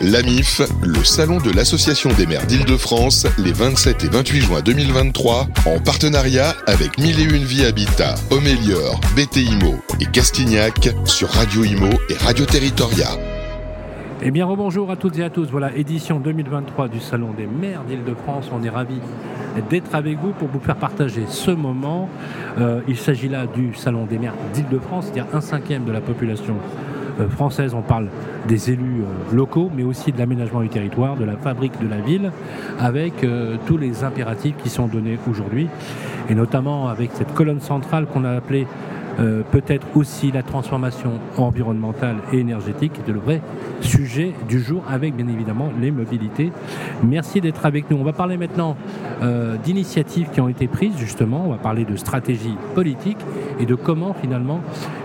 L'AMIF, le salon de l'Association des maires d'Île-de-France, les 27 et 28 juin 2023, en partenariat avec Mille et Une Vie Habitat, Homélior, BTIMO et Castignac sur Radio Imo et Radio Territoria. Eh bien, rebonjour à toutes et à tous. Voilà, édition 2023 du Salon des maires d'Île-de-France. On est ravis d'être avec vous pour vous faire partager ce moment. Euh, il s'agit là du Salon des maires d'Île-de-France, c'est-à-dire un cinquième de la population française. On parle des élus euh, locaux, mais aussi de l'aménagement du territoire, de la fabrique de la ville, avec tous les impératifs qui sont donnés aujourd'hui, et notamment avec cette colonne centrale qu'on a appelée euh, peut-être aussi la transformation environnementale et énergétique de le vrai sujet du jour avec bien évidemment les mobilités. Merci d'être avec nous. On va parler maintenant euh, d'initiatives qui ont été prises justement, on va parler de stratégie politique et de comment finalement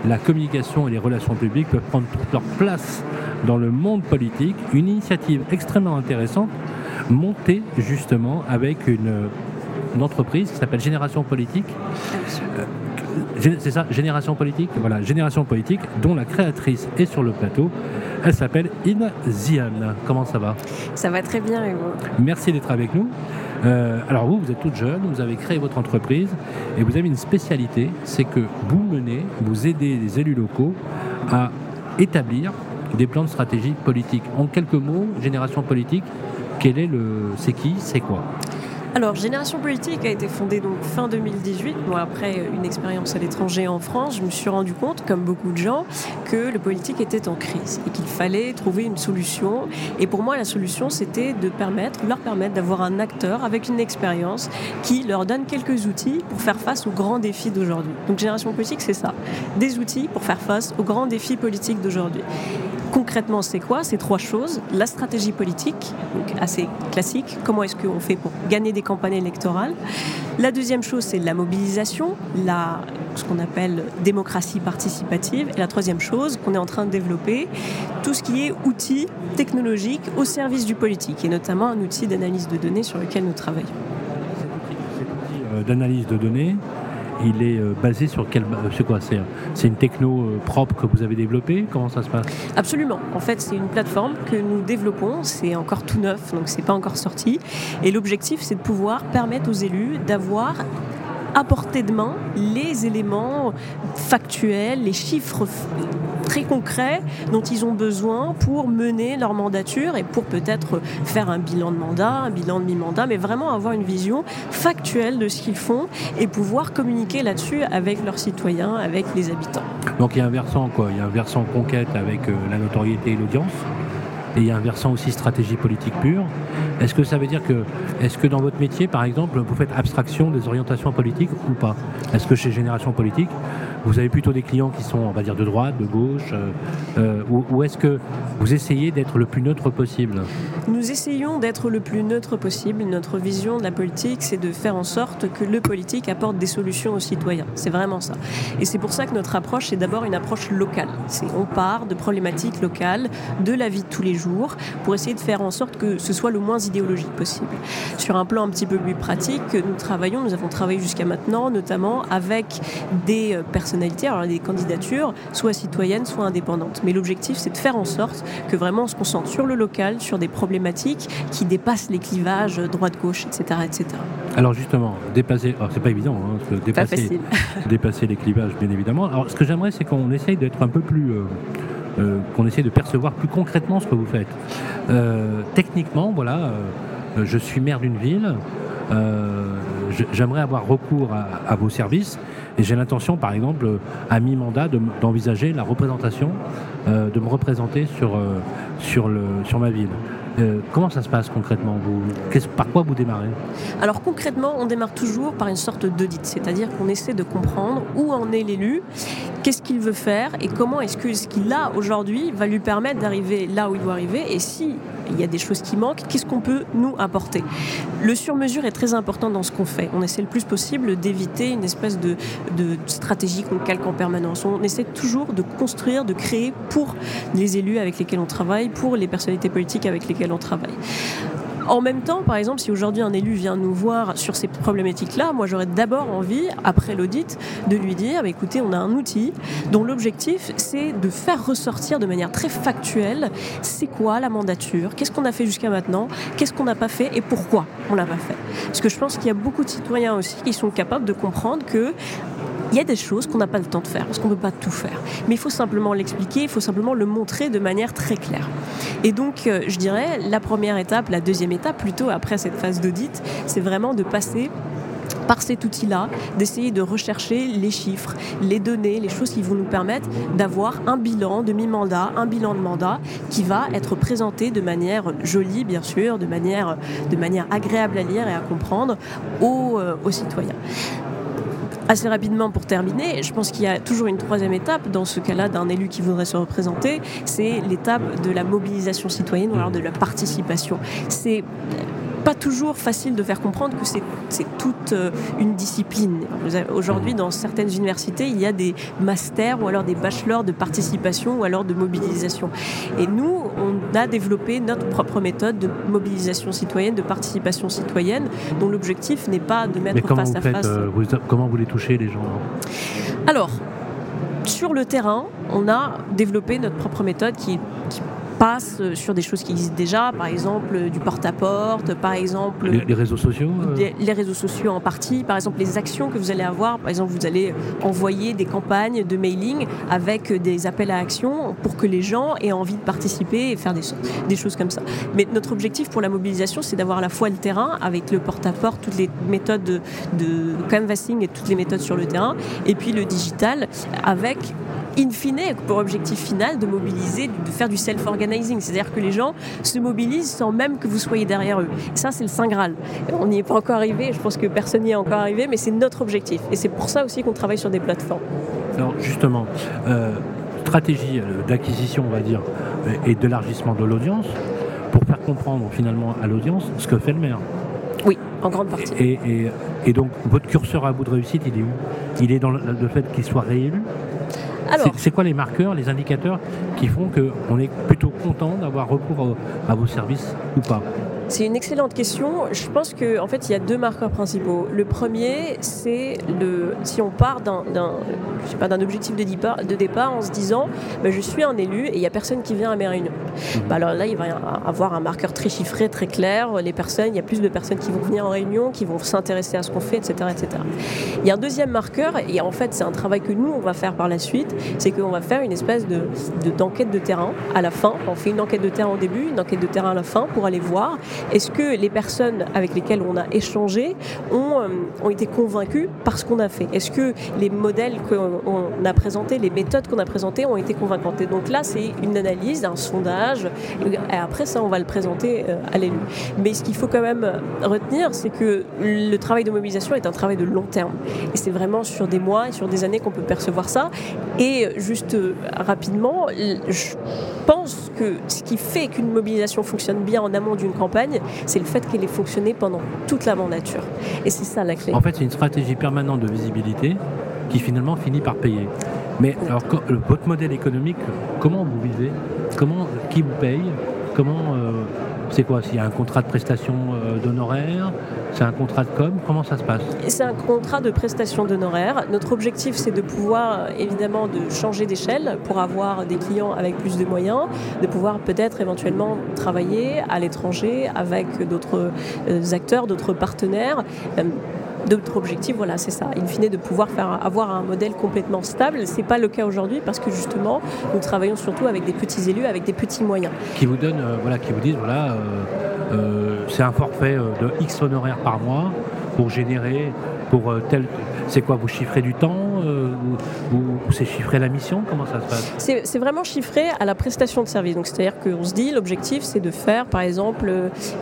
la communication et les relations publiques peuvent prendre toute leur place dans le monde politique. Une initiative extrêmement intéressante montée justement avec une, entreprise qui s'appelle Génération Politique c'est ça, Génération Politique? Voilà, Génération Politique, dont la créatrice est sur le plateau. Elle s'appelle In Zian. Comment ça va? Ça va très bien, Hugo. Merci d'être avec nous. Euh, alors vous, vous êtes toute jeune, vous avez créé votre entreprise et vous avez une spécialité, c'est que vous menez, vous aidez les élus locaux à établir des plans de stratégie politique. En quelques mots, génération politique, quel est le, c'est qui, c'est quoi? Alors, Génération Politique a été fondée donc fin 2018. Moi, après une expérience à l'étranger en France, je me suis rendu compte, comme beaucoup de gens, que le politique était en crise et qu'il fallait trouver une solution. Et pour moi, la solution, c'était de permettre, leur permettre d'avoir un acteur avec une expérience qui leur donne quelques outils pour faire face aux grands défis d'aujourd'hui. Donc, Génération Politique, c'est ça. Des outils pour faire face aux grands défis politiques d'aujourd'hui. Concrètement, c'est quoi Ces trois choses. La stratégie politique, donc assez classique. Comment est-ce qu'on fait pour gagner des campagnes électorales La deuxième chose, c'est la mobilisation, ce qu'on appelle démocratie participative. Et la troisième chose qu'on est en train de développer, tout ce qui est outils technologiques au service du politique, et notamment un outil d'analyse de données sur lequel nous travaillons. Euh, d'analyse de données, il est euh, basé sur quel. Euh, c'est quoi C'est une techno euh, propre que vous avez développée? Comment ça se passe? Absolument. En fait, c'est une plateforme que nous développons. C'est encore tout neuf, donc c'est pas encore sorti. Et l'objectif, c'est de pouvoir permettre aux élus d'avoir à portée de main les éléments factuels, les chiffres très concrets dont ils ont besoin pour mener leur mandature et pour peut-être faire un bilan de mandat, un bilan de mi-mandat, mais vraiment avoir une vision factuelle de ce qu'ils font et pouvoir communiquer là-dessus avec leurs citoyens, avec les habitants. Donc il y a un versant quoi, il y a un versant conquête avec euh, la notoriété et l'audience et il y a un versant aussi stratégie politique pure. Est-ce que ça veut dire que, est-ce que dans votre métier, par exemple, vous faites abstraction des orientations politiques ou pas? Est-ce que chez Génération Politique, vous avez plutôt des clients qui sont, on va dire, de droite, de gauche, euh, euh, ou, est-ce que vous essayez d'être le plus neutre possible? Nous essayons d'être le plus neutre possible. Notre vision de la politique, c'est de faire en sorte que le politique apporte des solutions aux citoyens. C'est vraiment ça. Et c'est pour ça que notre approche, c'est d'abord une approche locale. On part de problématiques locales, de la vie de tous les jours, pour essayer de faire en sorte que ce soit le moins idéologique possible. Sur un plan un petit peu plus pratique, nous travaillons, nous avons travaillé jusqu'à maintenant, notamment avec des personnes alors des candidatures, soit citoyennes, soit indépendantes. Mais l'objectif, c'est de faire en sorte que vraiment on se concentre sur le local, sur des problématiques qui dépassent les clivages droite-gauche, etc., etc. Alors justement, dépasser, c'est pas évident, hein, dépasser, dépasser les clivages, bien évidemment. Alors ce que j'aimerais, c'est qu'on essaye d'être un peu plus euh, euh, qu'on essaye de percevoir plus concrètement ce que vous faites. Euh, techniquement, voilà, je suis maire d'une ville, j'aimerais avoir recours à, vos services et j'ai l'intention, par exemple, à mi-mandat, d'envisager la représentation, euh, de me représenter sur, euh, sur, le, sur ma ville. Euh, comment ça se passe concrètement vous, Par quoi vous démarrez? Alors concrètement, on démarre toujours par une sorte d'audit, c'est-à-dire qu'on essaie de comprendre où en est l'élu, qu'est-ce qu'il veut faire et comment est-ce que ce qu'il a aujourd'hui va lui permettre d'arriver là où il doit arriver et si il y a des choses qui manquent, qu'est-ce qu'on peut nous apporter? Le sur-mesure est très important dans ce qu'on fait. On essaie le plus possible d'éviter une espèce de, de stratégie qu'on calque en permanence. On essaie toujours de construire, de créer pour les élus avec lesquels on travaille, pour les personnalités politiques avec lesquelles on travaille. En même temps, par exemple, si aujourd'hui un élu vient nous voir sur ces problématiques-là, moi j'aurais d'abord envie, après l'audit, de lui dire bah, écoutez, on a un outil dont l'objectif c'est de faire ressortir de manière très factuelle c'est quoi la mandature, qu'est-ce qu'on a fait jusqu'à maintenant, qu'est-ce qu'on n'a pas fait et pourquoi on l'a pas fait. Parce que je pense qu'il y a beaucoup de citoyens aussi qui sont capables de comprendre que il y a des choses qu'on n'a pas le temps de faire, parce qu'on ne peut pas tout faire. Mais il faut simplement l'expliquer, il faut simplement le montrer de manière très claire. Et donc, euh, je dirais, la première étape, la deuxième étape, plutôt après cette phase d'audit, c'est vraiment de passer par cet outil-là, d'essayer de rechercher les chiffres, les données, les choses qui vont nous permettre d'avoir un bilan de mi-mandat, un bilan de mandat qui va être présenté de manière jolie, bien sûr, de manière, agréable à lire et à comprendre aux, euh, aux citoyens. Assez rapidement pour terminer, je pense qu'il y a toujours une troisième étape dans ce cas-là d'un élu qui voudrait se représenter, c'est l'étape de la mobilisation citoyenne ou alors de la participation. C'est pas toujours facile de faire comprendre que c'est toute euh, une discipline. Aujourd'hui, dans certaines universités, il y a des masters ou alors des bachelors de participation ou alors de mobilisation. Et nous, on a développé notre propre méthode de mobilisation citoyenne, de participation citoyenne, dont l'objectif n'est pas de mettre face à face. Euh, comment vous les touchez, les gens Alors, sur le terrain, on a développé notre propre méthode qui, qui passe sur des choses qui existent déjà, par exemple du porte-à-porte, par exemple... Les, réseaux sociaux euh les, réseaux sociaux en partie, par exemple les actions que vous allez avoir, par exemple vous allez envoyer des campagnes de mailing avec des appels à action pour que les gens aient envie de participer et faire des, des choses comme ça. Mais notre objectif pour la mobilisation, c'est d'avoir à la fois le terrain avec le porte-à-porte, toutes les méthodes de, de canvassing et toutes les méthodes sur le terrain, et puis le digital avec in fine, pour objectif final, de mobiliser, de faire du self-organizing. C'est-à-dire que les gens se mobilisent sans même que vous soyez derrière eux. ça, c'est le Saint Graal. On n'y est pas encore arrivé, je pense que personne n'y est encore arrivé, mais c'est notre objectif. Et c'est pour ça aussi qu'on travaille sur des plateformes. Alors, justement, euh, stratégie euh, d'acquisition, on va dire, euh, et d'élargissement de l'audience, pour faire comprendre finalement à l'audience ce que fait le maire. Oui, en grande partie. Et, et donc, votre curseur à bout de réussite, il est où? Il est dans le fait qu'il soit réélu? C'est quoi les marqueurs, les indicateurs qui font qu'on est plutôt content d'avoir recours à vos services ou pas? C'est une excellente question. Je pense qu'en en fait, il y a deux marqueurs principaux. Le premier, c'est le si on part d'un objectif de départ, de départ en se disant ben, je suis un élu et il n'y a personne qui vient à mes réunions. Mhm. Ben, alors là, il va y avoir un marqueur très chiffré, très clair. Les personnes, il y a plus de personnes qui vont venir en réunion, qui vont s'intéresser à ce qu'on fait, etc., etc. Il y a un deuxième marqueur, et en fait, c'est un travail que nous, on va faire par la suite, c'est qu'on va faire une espèce de d'enquête de, de terrain à la fin. On fait une enquête de terrain au début, une enquête de terrain à la fin pour aller voir est-ce que les personnes avec lesquelles on a échangé ont, euh, ont été convaincues par ce qu'on a fait? Est-ce que les modèles qu'on a présentés, les méthodes qu'on a présentées ont été convaincantes? Et donc là, c'est une analyse, un sondage, et après ça, on va le présenter euh, à l'élu. Mais ce qu'il faut quand même retenir, c'est que le travail de mobilisation est un travail de long terme. Et c'est vraiment sur des mois et sur des années qu'on peut percevoir ça. Et juste euh, rapidement, je pense que ce qui fait qu'une mobilisation fonctionne bien en amont d'une campagne, c'est le fait qu'elle ait fonctionné pendant toute la mandature. Et c'est ça la clé. En fait, c'est une stratégie permanente de visibilité qui finalement finit par payer. Mais alors, votre modèle économique, comment vous vivez? Comment, qui vous paye? Comment euh, c'est quoi? S'il y a un contrat de prestation euh, d'honoraires? C'est un contrat de com Comment ça se passe C'est un contrat de prestation d'honoraires. Notre objectif, c'est de pouvoir évidemment de changer d'échelle pour avoir des clients avec plus de moyens, de pouvoir peut-être éventuellement travailler à l'étranger avec d'autres euh, acteurs, d'autres partenaires d'autres objectifs, voilà, c'est ça. In fine, de pouvoir faire, avoir un modèle complètement stable. Ce n'est pas le cas aujourd'hui parce que justement, nous travaillons surtout avec des petits élus, avec des petits moyens. Qui vous donnent, euh, voilà, qui vous disent, voilà, euh, euh, c'est un forfait de X honoraires par mois pour générer, pour tel. C'est quoi Vous chiffrez du temps ou, c'est chiffré la mission Comment ça se passe? C'est vraiment chiffré à la prestation de service. Donc c'est-à-dire qu'on se dit l'objectif c'est de faire par exemple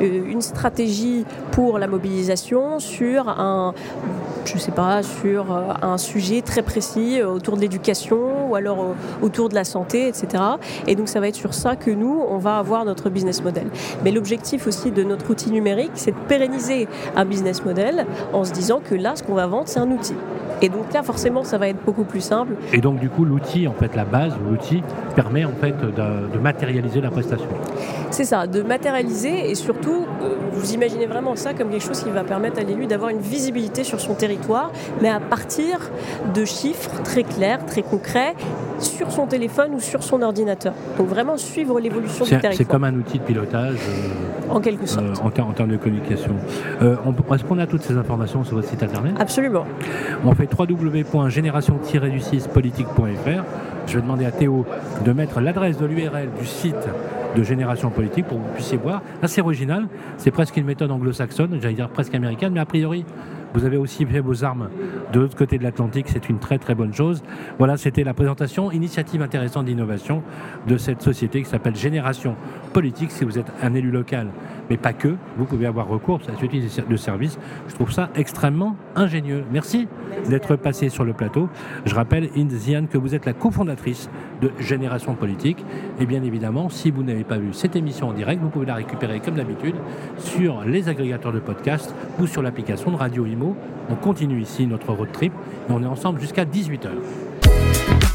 une stratégie pour la mobilisation sur un je sais pas, sur euh, un sujet très précis euh, autour de l'éducation ou alors euh, autour de la santé, etc. Et donc ça va être sur ça que nous, on va avoir notre business model. Mais l'objectif aussi de notre outil numérique, c'est de pérenniser un business model en se disant que là, ce qu'on va vendre, c'est un outil. Et donc là, forcément, ça va être beaucoup plus simple. Et donc, du coup, l'outil, en fait, la base, l'outil permet en fait de, de matérialiser la prestation. C'est ça, de matérialiser et surtout, euh, vous imaginez vraiment ça comme quelque chose qui va permettre à l'élu d'avoir une visibilité sur son territoire, mais à partir de chiffres très clairs, très concrets, sur son téléphone ou sur son ordinateur. Donc vraiment suivre l'évolution du territoire. C'est comme un outil de pilotage. Euh, en quelque sorte. Euh, en, termes de communication. Est-ce qu'on a toutes ces informations sur votre site internet? Absolument. On fait www.génération-du6politique.fr. Je vais demander à Théo de mettre l'adresse de l'URL du site de génération politique pour que vous puissiez voir. Assez original, c'est presque une méthode anglo-saxonne, j'allais dire presque américaine, mais a priori, vous avez aussi fait vos armes de l'autre côté de l'Atlantique, c'est une très très bonne chose. Voilà, c'était la présentation, initiative intéressante d'innovation de cette société qui s'appelle Génération Politique. Si vous êtes un élu local, mais pas que, vous pouvez avoir recours à cette utilité de service. Je trouve ça extrêmement ingénieux. Merci d'être passé sur le plateau. Je rappelle, Indiziane, que vous êtes la cofondatrice de Génération Politique. Et bien évidemment, si vous n'avez pas vu cette émission en direct, vous pouvez la récupérer comme d'habitude sur les agrégateurs de podcasts ou sur l'application de Radio Imo. On continue ici notre road trip et on est ensemble jusqu'à 18h.